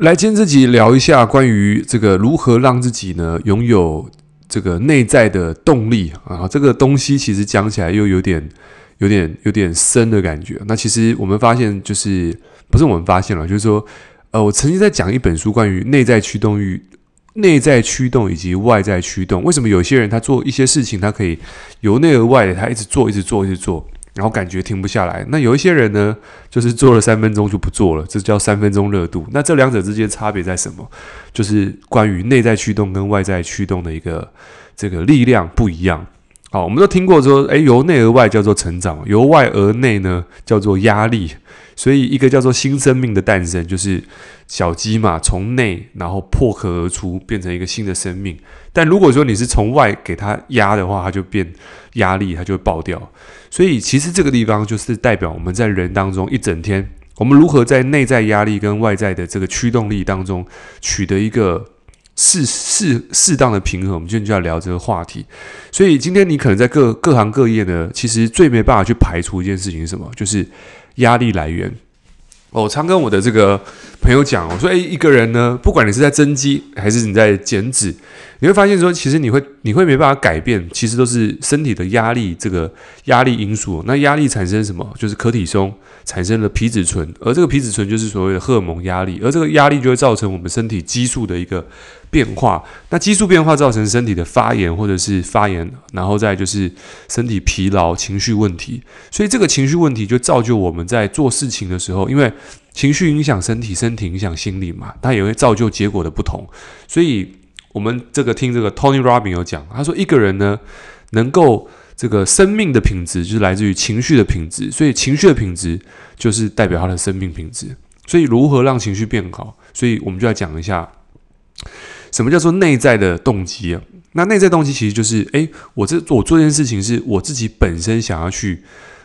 来，今天这集聊一下关于这个如何让自己呢拥有这个内在的动力啊。这个东西其实讲起来又有点、有点、有点深的感觉。那其实我们发现，就是不是我们发现了，就是说，呃，我曾经在讲一本书，关于内在驱动与内在驱动以及外在驱动。为什么有些人他做一些事情，他可以由内而外的，他一直做，一直做，一直做。然后感觉停不下来。那有一些人呢，就是做了三分钟就不做了，这叫三分钟热度。那这两者之间差别在什么？就是关于内在驱动跟外在驱动的一个这个力量不一样。好，我们都听过说，诶，由内而外叫做成长，由外而内呢叫做压力。所以，一个叫做新生命的诞生，就是小鸡嘛，从内然后破壳而出，变成一个新的生命。但如果说你是从外给它压的话，它就变压力，它就会爆掉。所以，其实这个地方就是代表我们在人当中一整天，我们如何在内在压力跟外在的这个驱动力当中取得一个适适适当的平衡。我们今天就要聊这个话题。所以，今天你可能在各各行各业呢，其实最没办法去排除一件事情是什么？就是。压力来源，我常跟我的这个朋友讲，我说：“诶，一个人呢，不管你是在增肌还是你在减脂，你会发现说，其实你会你会没办法改变，其实都是身体的压力这个压力因素。那压力产生什么？就是可体松产生了皮质醇，而这个皮质醇就是所谓的荷尔蒙压力，而这个压力就会造成我们身体激素的一个。”变化，那激素变化造成身体的发炎或者是发炎，然后再就是身体疲劳、情绪问题。所以这个情绪问题就造就我们在做事情的时候，因为情绪影响身体，身体影响心理嘛，它也会造就结果的不同。所以我们这个听这个 Tony Robbins 有讲，他说一个人呢能够这个生命的品质就是来自于情绪的品质，所以情绪的品质就是代表他的生命品质。所以如何让情绪变好？所以我们就来讲一下。什么叫做内在的动机啊？那内在动机其实就是，诶，我这我做这件事情是我自己本身想要去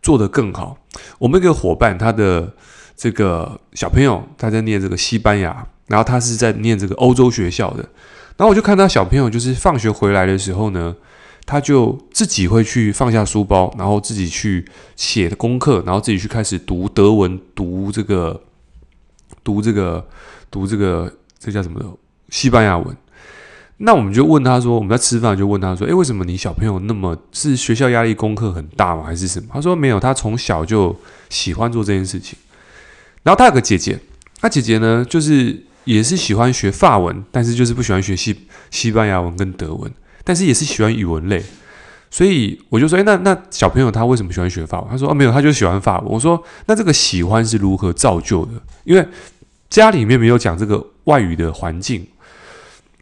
做得更好。我们一个伙伴，他的这个小朋友，他在念这个西班牙，然后他是在念这个欧洲学校的。然后我就看他小朋友，就是放学回来的时候呢，他就自己会去放下书包，然后自己去写的功课，然后自己去开始读德文，读这个，读这个，读这个，这叫什么？西班牙文，那我们就问他说：“我们在吃饭就问他说，诶，为什么你小朋友那么是学校压力功课很大吗？还是什么？”他说：“没有，他从小就喜欢做这件事情。然后他有个姐姐，他姐姐呢，就是也是喜欢学法文，但是就是不喜欢学西西班牙文跟德文，但是也是喜欢语文类。所以我就说：诶，那那小朋友他为什么喜欢学法文？他说：哦，没有，他就喜欢法文。我说：那这个喜欢是如何造就的？因为家里面没有讲这个外语的环境。”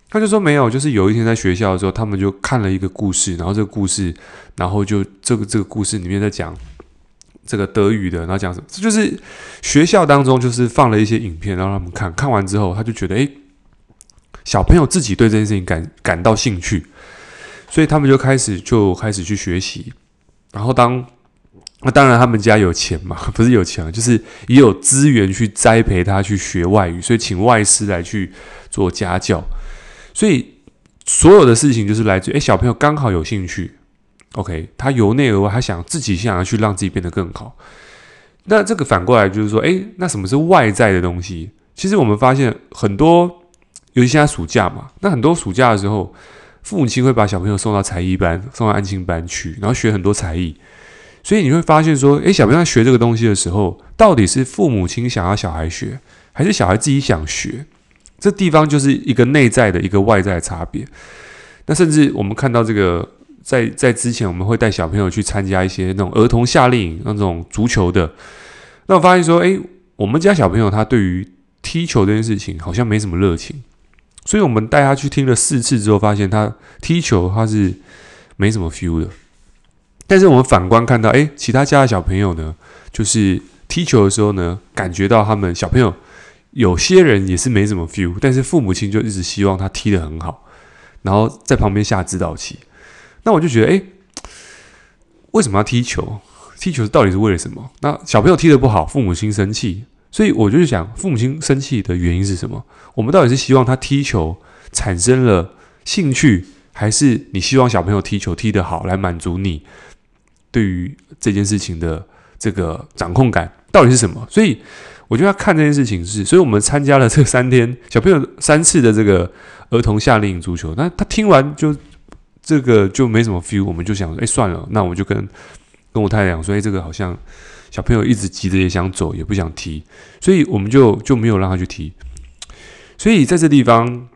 他就说没有，就是有一天在学校的时候，他们就看了一个故事，然后这个故事，然后就这个这个故事里面在讲这个德语的，然后讲什么？这就是学校当中就是放了一些影片，然后让他们看看完之后，他就觉得诶，小朋友自己对这件事情感感到兴趣，所以他们就开始就开始去学习，然后当那当然他们家有钱嘛，不是有钱，就是也有资源去栽培他去学外语，所以请外师来去做家教。所以所有的事情就是来自于诶，小朋友刚好有兴趣，OK，他由内而外，他想自己想要去让自己变得更好。那这个反过来就是说，诶，那什么是外在的东西？其实我们发现很多，尤其现在暑假嘛，那很多暑假的时候，父母亲会把小朋友送到才艺班、送到安亲班去，然后学很多才艺。所以你会发现说，诶，小朋友在学这个东西的时候，到底是父母亲想要小孩学，还是小孩自己想学？这地方就是一个内在的一个外在差别。那甚至我们看到这个，在在之前我们会带小朋友去参加一些那种儿童夏令营，那种足球的。那我发现说，诶，我们家小朋友他对于踢球这件事情好像没什么热情，所以我们带他去听了四次之后，发现他踢球他是没什么 feel 的。但是我们反观看到，诶，其他家的小朋友呢，就是踢球的时候呢，感觉到他们小朋友。有些人也是没什么 feel，但是父母亲就一直希望他踢得很好，然后在旁边下指导棋。那我就觉得，诶，为什么要踢球？踢球到底是为了什么？那小朋友踢得不好，父母亲生气，所以我就想，父母亲生气的原因是什么？我们到底是希望他踢球产生了兴趣，还是你希望小朋友踢球踢得好，来满足你对于这件事情的这个掌控感？到底是什么？所以。我就要看这件事情是，所以我们参加了这三天小朋友三次的这个儿童夏令营足球。那他听完就这个就没什么 feel，我们就想说，哎，算了，那我就跟跟我太太讲说，哎，这个好像小朋友一直急着也想走，也不想踢，所以我们就就没有让他去踢。所以在这地方，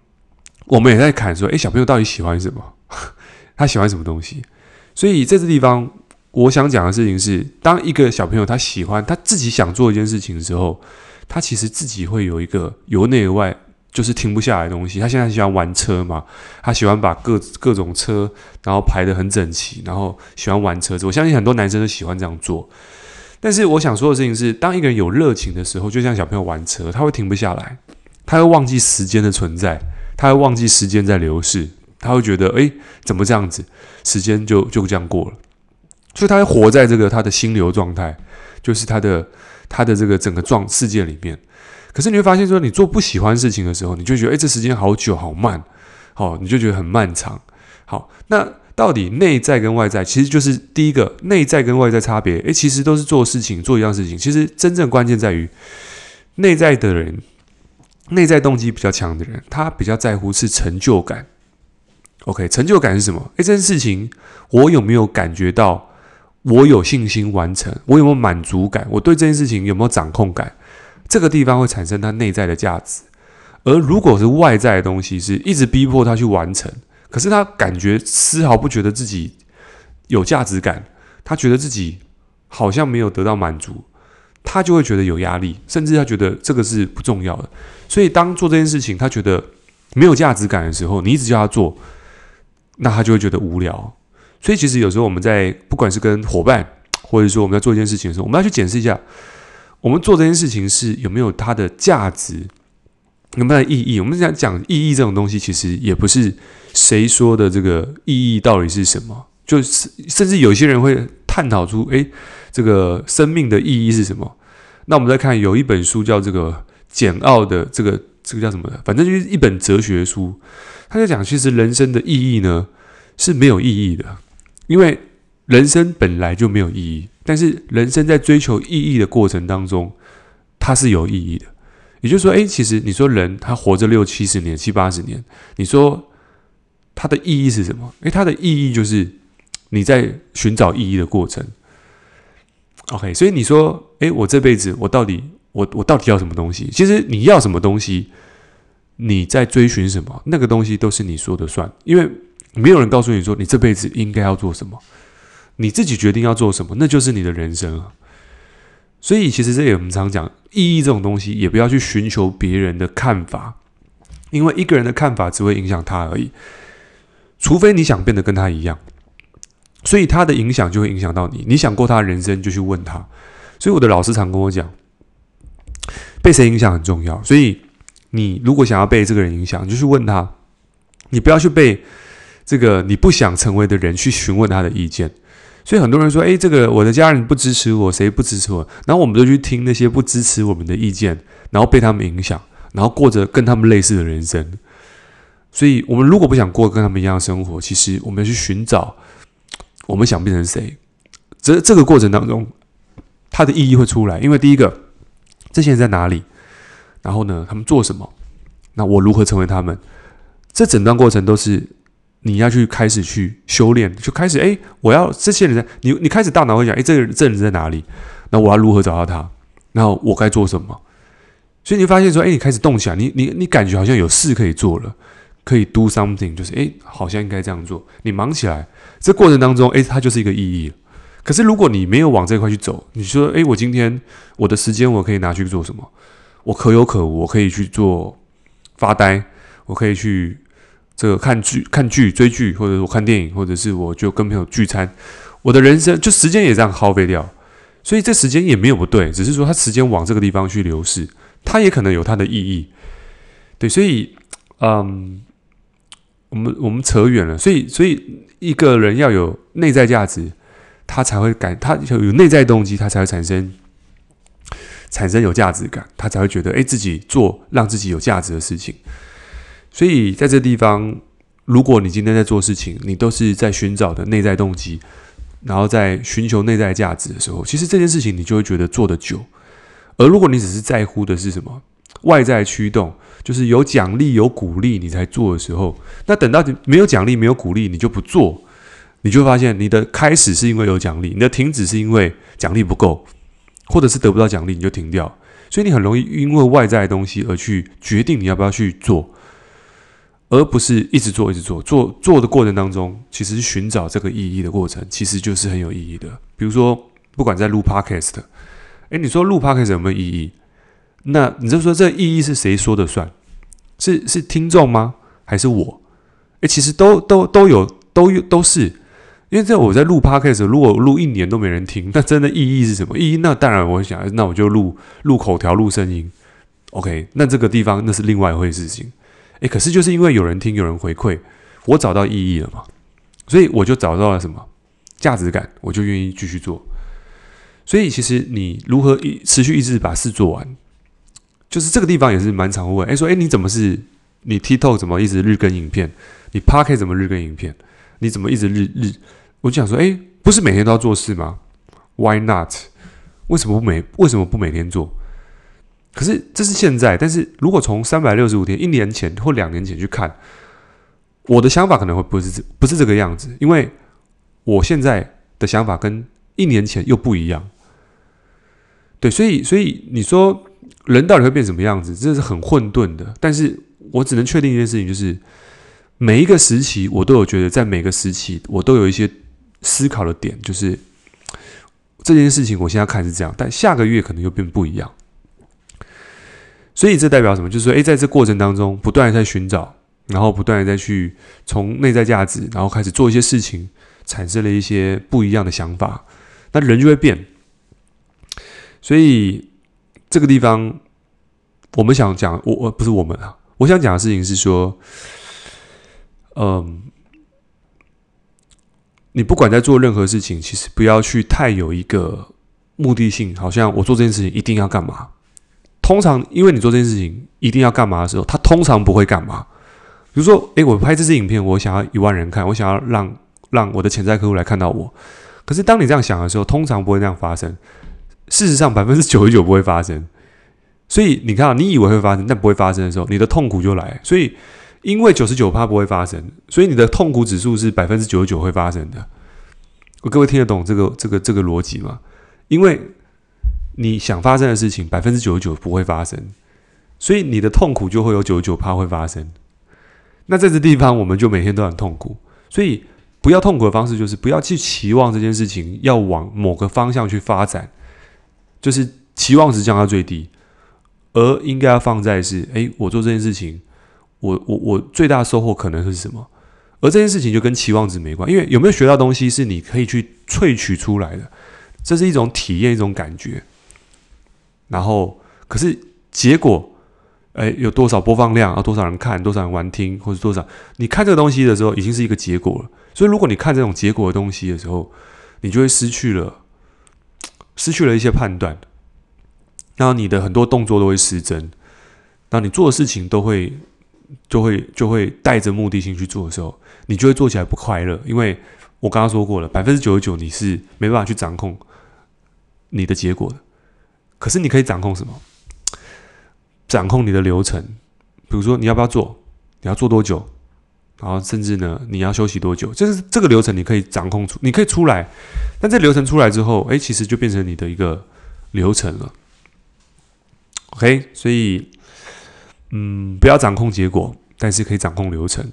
我们也在看说，哎，小朋友到底喜欢什么？他喜欢什么东西？所以在这地方。我想讲的事情是，当一个小朋友他喜欢他自己想做一件事情的时候，他其实自己会有一个由内而外就是停不下来的东西。他现在喜欢玩车嘛，他喜欢把各各种车然后排得很整齐，然后喜欢玩车子。我相信很多男生都喜欢这样做。但是我想说的事情是，当一个人有热情的时候，就像小朋友玩车，他会停不下来，他会忘记时间的存在，他会忘记时间在流逝，他会觉得，诶，怎么这样子，时间就就这样过了。所以他会活在这个他的心流状态，就是他的他的这个整个状世界里面。可是你会发现，说你做不喜欢事情的时候，你就觉得，哎，这时间好久好慢，好，你就觉得很漫长。好，那到底内在跟外在，其实就是第一个内在跟外在差别。哎，其实都是做事情，做一样事情。其实真正关键在于内在的人，内在动机比较强的人，他比较在乎是成就感。OK，成就感是什么？哎，这件事情我有没有感觉到？我有信心完成，我有没有满足感？我对这件事情有没有掌控感？这个地方会产生他内在的价值。而如果是外在的东西，是一直逼迫他去完成，可是他感觉丝毫不觉得自己有价值感，他觉得自己好像没有得到满足，他就会觉得有压力，甚至他觉得这个是不重要的。所以当做这件事情他觉得没有价值感的时候，你一直叫他做，那他就会觉得无聊。所以，其实有时候我们在不管是跟伙伴，或者说我们在做一件事情的时候，我们要去检视一下，我们做这件事情是有没有它的价值，有没有意义。我们讲讲意义这种东西，其实也不是谁说的这个意义到底是什么，就是甚至有些人会探讨出，诶，这个生命的意义是什么？那我们再看有一本书叫这个简奥的这个这个叫什么的？反正就是一本哲学书，他就讲，其实人生的意义呢是没有意义的。因为人生本来就没有意义，但是人生在追求意义的过程当中，它是有意义的。也就是说，诶，其实你说人他活着六七十年、七八十年，你说它的意义是什么？诶，它的意义就是你在寻找意义的过程。OK，所以你说，诶，我这辈子我到底我我到底要什么东西？其实你要什么东西，你在追寻什么，那个东西都是你说的算，因为。没有人告诉你说你这辈子应该要做什么，你自己决定要做什么，那就是你的人生啊。所以其实这也我们常讲意义这种东西，也不要去寻求别人的看法，因为一个人的看法只会影响他而已。除非你想变得跟他一样，所以他的影响就会影响到你。你想过他的人生，就去问他。所以我的老师常跟我讲，被谁影响很重要。所以你如果想要被这个人影响，就去问他，你不要去被。这个你不想成为的人去询问他的意见，所以很多人说：“诶，这个我的家人不支持我，谁不支持我？”然后我们就去听那些不支持我们的意见，然后被他们影响，然后过着跟他们类似的人生。所以，我们如果不想过跟他们一样的生活，其实我们要去寻找我们想变成谁。这这个过程当中，它的意义会出来，因为第一个，这些人在哪里？然后呢，他们做什么？那我如何成为他们？这整段过程都是。你要去开始去修炼，就开始哎，我要这些人在你，你开始大脑会想，哎，这个人这人在哪里？那我要如何找到他？然后我该做什么？所以你发现说，哎，你开始动起来，你你你感觉好像有事可以做了，可以 do something，就是哎，好像应该这样做。你忙起来，这过程当中，哎，它就是一个意义。可是如果你没有往这块去走，你说，哎，我今天我的时间我可以拿去做什么？我可有可无，我可以去做发呆，我可以去。这个看剧、看剧、追剧，或者我看电影，或者是我就跟朋友聚餐，我的人生就时间也这样耗费掉，所以这时间也没有不对，只是说他时间往这个地方去流逝，它也可能有它的意义。对，所以，嗯，我们我们扯远了，所以所以一个人要有内在价值，他才会感，他有内在动机，他才会产生产生有价值感，他才会觉得哎，自己做让自己有价值的事情。所以在这地方，如果你今天在做事情，你都是在寻找的内在动机，然后在寻求内在价值的时候，其实这件事情你就会觉得做得久，而如果你只是在乎的是什么？外在驱动，就是有奖励、有鼓励你才做的时候，那等到没有奖励、没有鼓励，你就不做，你就会发现你的开始是因为有奖励，你的停止是因为奖励不够，或者是得不到奖励你就停掉。所以你很容易因为外在的东西而去决定你要不要去做，而不是一直做一直做。做做的过程当中，其实寻找这个意义的过程，其实就是很有意义的。比如说，不管在录 Podcast，诶，你说录 Podcast 有没有意义？那你就说这意义是谁说的算？是是听众吗？还是我？诶，其实都都都有都有都是。因为这我在录 podcast，如果录一年都没人听，那真的意义是什么？意义那当然，我想，那我就录录口条、录声音。OK，那这个地方那是另外一回事情。诶，可是就是因为有人听，有人回馈，我找到意义了嘛，所以我就找到了什么价值感，我就愿意继续做。所以其实你如何一持续一直把事做完，就是这个地方也是蛮常问。诶，说诶，你怎么是你 TikTok 怎么一直日更影片？你 podcast 怎么日更影片？你怎么一直日日？我就想说，诶，不是每天都要做事吗？Why not？为什么不每为什么不每天做？可是这是现在，但是如果从三百六十五天、一年前或两年前去看，我的想法可能会不是这不是这个样子，因为我现在的想法跟一年前又不一样。对，所以所以你说人到底会变什么样子？这是很混沌的。但是我只能确定一件事情，就是每一个时期，我都有觉得，在每个时期，我都有一些。思考的点就是这件事情，我现在看是这样，但下个月可能又变不一样。所以这代表什么？就是说，诶，在这过程当中，不断的在寻找，然后不断的再去从内在价值，然后开始做一些事情，产生了一些不一样的想法，那人就会变。所以这个地方，我们想讲，我我不是我们啊，我想讲的事情是说，嗯。你不管在做任何事情，其实不要去太有一个目的性，好像我做这件事情一定要干嘛。通常，因为你做这件事情一定要干嘛的时候，他通常不会干嘛。比如说，诶，我拍这支影片，我想要一万人看，我想要让让我的潜在客户来看到我。可是，当你这样想的时候，通常不会这样发生。事实上，百分之九十九不会发生。所以，你看，你以为会发生，但不会发生的时候，你的痛苦就来。所以。因为九十九趴不会发生，所以你的痛苦指数是百分之九十九会发生的。各位听得懂这个这个这个逻辑吗？因为你想发生的事情百分之九十九不会发生，所以你的痛苦就会有九十九趴会发生。那在这地方，我们就每天都很痛苦。所以不要痛苦的方式就是不要去期望这件事情要往某个方向去发展，就是期望值降到最低，而应该要放在是：诶，我做这件事情。我我我最大的收获可能是什么？而这件事情就跟期望值没关，因为有没有学到东西是你可以去萃取出来的，这是一种体验，一种感觉。然后，可是结果，哎，有多少播放量啊？多少人看？多少人玩听？或者多少？你看这个东西的时候，已经是一个结果了。所以，如果你看这种结果的东西的时候，你就会失去了，失去了一些判断，然后你的很多动作都会失真，然后你做的事情都会。就会就会带着目的性去做的时候，你就会做起来不快乐。因为我刚刚说过了，百分之九十九你是没办法去掌控你的结果的。可是你可以掌控什么？掌控你的流程。比如说你要不要做，你要做多久，然后甚至呢你要休息多久，就是这个流程你可以掌控出，你可以出来。但这流程出来之后，哎，其实就变成你的一个流程了。OK，所以。嗯，不要掌控结果，但是可以掌控流程。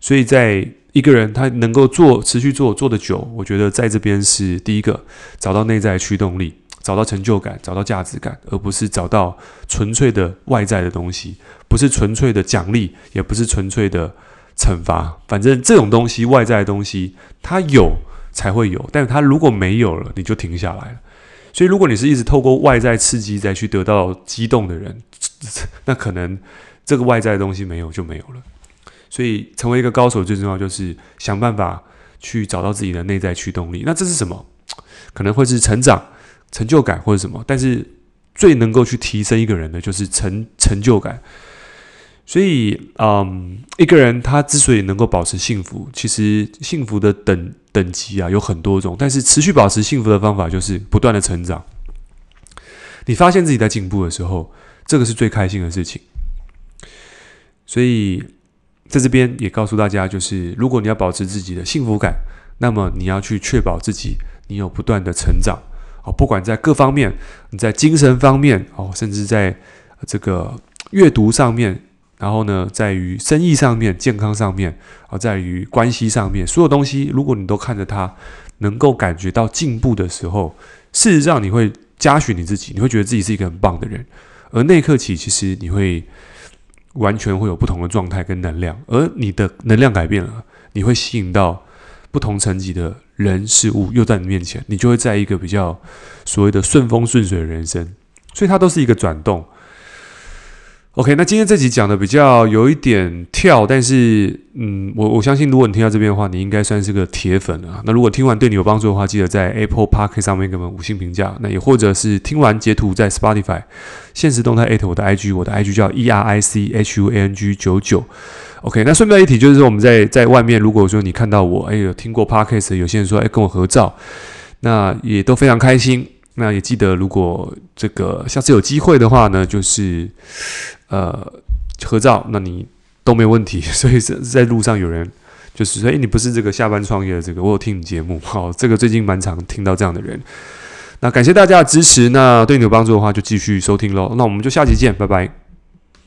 所以在一个人他能够做持续做做的久，我觉得在这边是第一个找到内在驱动力，找到成就感，找到价值感，而不是找到纯粹的外在的东西，不是纯粹的奖励，也不是纯粹的惩罚。反正这种东西，外在的东西，它有才会有，但是它如果没有了，你就停下来了。所以，如果你是一直透过外在刺激再去得到激动的人，那可能这个外在的东西没有就没有了。所以，成为一个高手最重要就是想办法去找到自己的内在驱动力。那这是什么？可能会是成长、成就感或者什么。但是最能够去提升一个人的就是成成就感。所以，嗯，一个人他之所以能够保持幸福，其实幸福的等等级啊有很多种，但是持续保持幸福的方法就是不断的成长。你发现自己在进步的时候，这个是最开心的事情。所以在这边也告诉大家，就是如果你要保持自己的幸福感，那么你要去确保自己你有不断的成长哦，不管在各方面，你在精神方面哦，甚至在这个阅读上面，然后呢，在于生意上面、健康上面啊，在于关系上面，所有东西，如果你都看着它，能够感觉到进步的时候，事实上你会嘉许你自己，你会觉得自己是一个很棒的人，而那一刻起，其实你会完全会有不同的状态跟能量，而你的能量改变了，你会吸引到不同层级的人事物又在你面前，你就会在一个比较所谓的顺风顺水的人生，所以它都是一个转动。OK，那今天这集讲的比较有一点跳，但是嗯，我我相信如果你听到这边的话，你应该算是个铁粉了。那如果听完对你有帮助的话，记得在 Apple Park 上面给我们五星评价。那也或者是听完截图在 Spotify 现实动态艾特我的 IG，我的 IG 叫 E R I C H U A N G 九九。OK，那顺便一提就是说我们在在外面，如果说你看到我，哎，有听过 Podcast，有些人说哎跟我合照，那也都非常开心。那也记得，如果这个下次有机会的话呢，就是。呃，合照，那你都没问题。所以在在路上有人就是说，诶，你不是这个下班创业的这个，我有听你节目，好，这个最近蛮常听到这样的人。那感谢大家的支持，那对你有帮助的话，就继续收听喽。那我们就下期见，拜拜。